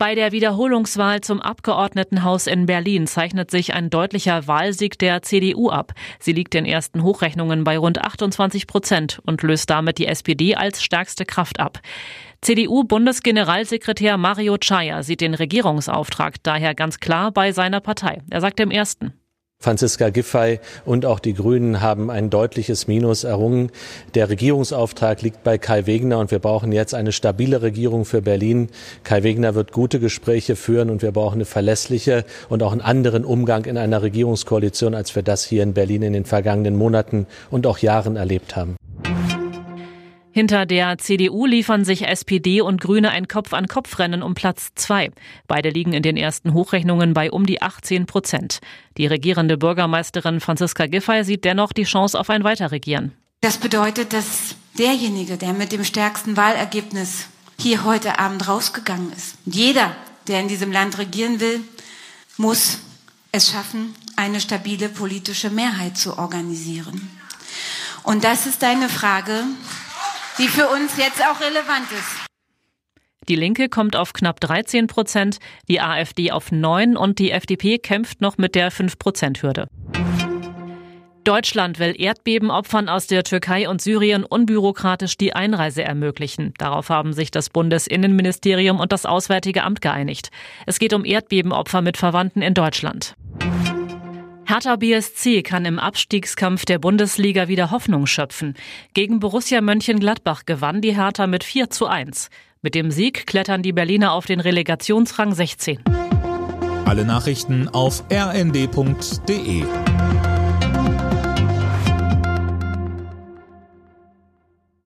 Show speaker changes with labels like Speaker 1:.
Speaker 1: Bei der Wiederholungswahl zum Abgeordnetenhaus in Berlin zeichnet sich ein deutlicher Wahlsieg der CDU ab. Sie liegt in ersten Hochrechnungen bei rund 28 Prozent und löst damit die SPD als stärkste Kraft ab. CDU-Bundesgeneralsekretär Mario Chaya sieht den Regierungsauftrag daher ganz klar bei seiner Partei. Er sagt im ersten.
Speaker 2: Franziska Giffey und auch die Grünen haben ein deutliches Minus errungen. Der Regierungsauftrag liegt bei Kai Wegner und wir brauchen jetzt eine stabile Regierung für Berlin. Kai Wegner wird gute Gespräche führen und wir brauchen eine verlässliche und auch einen anderen Umgang in einer Regierungskoalition, als wir das hier in Berlin in den vergangenen Monaten und auch Jahren erlebt haben.
Speaker 1: Hinter der CDU liefern sich SPD und Grüne ein Kopf-an-Kopf-Rennen um Platz zwei. Beide liegen in den ersten Hochrechnungen bei um die 18 Prozent. Die regierende Bürgermeisterin Franziska Giffey sieht dennoch die Chance auf ein Weiterregieren.
Speaker 3: Das bedeutet, dass derjenige, der mit dem stärksten Wahlergebnis hier heute Abend rausgegangen ist, jeder, der in diesem Land regieren will, muss es schaffen, eine stabile politische Mehrheit zu organisieren. Und das ist eine Frage, die für uns jetzt auch relevant ist.
Speaker 1: Die Linke kommt auf knapp 13 Prozent, die AfD auf 9 und die FDP kämpft noch mit der 5-Prozent-Hürde. Deutschland will Erdbebenopfern aus der Türkei und Syrien unbürokratisch die Einreise ermöglichen. Darauf haben sich das Bundesinnenministerium und das Auswärtige Amt geeinigt. Es geht um Erdbebenopfer mit Verwandten in Deutschland. Hertha BSC kann im Abstiegskampf der Bundesliga wieder Hoffnung schöpfen. Gegen Borussia Mönchengladbach gewann die Hertha mit 4 zu 1. Mit dem Sieg klettern die Berliner auf den Relegationsrang 16.
Speaker 4: Alle Nachrichten auf rnd.de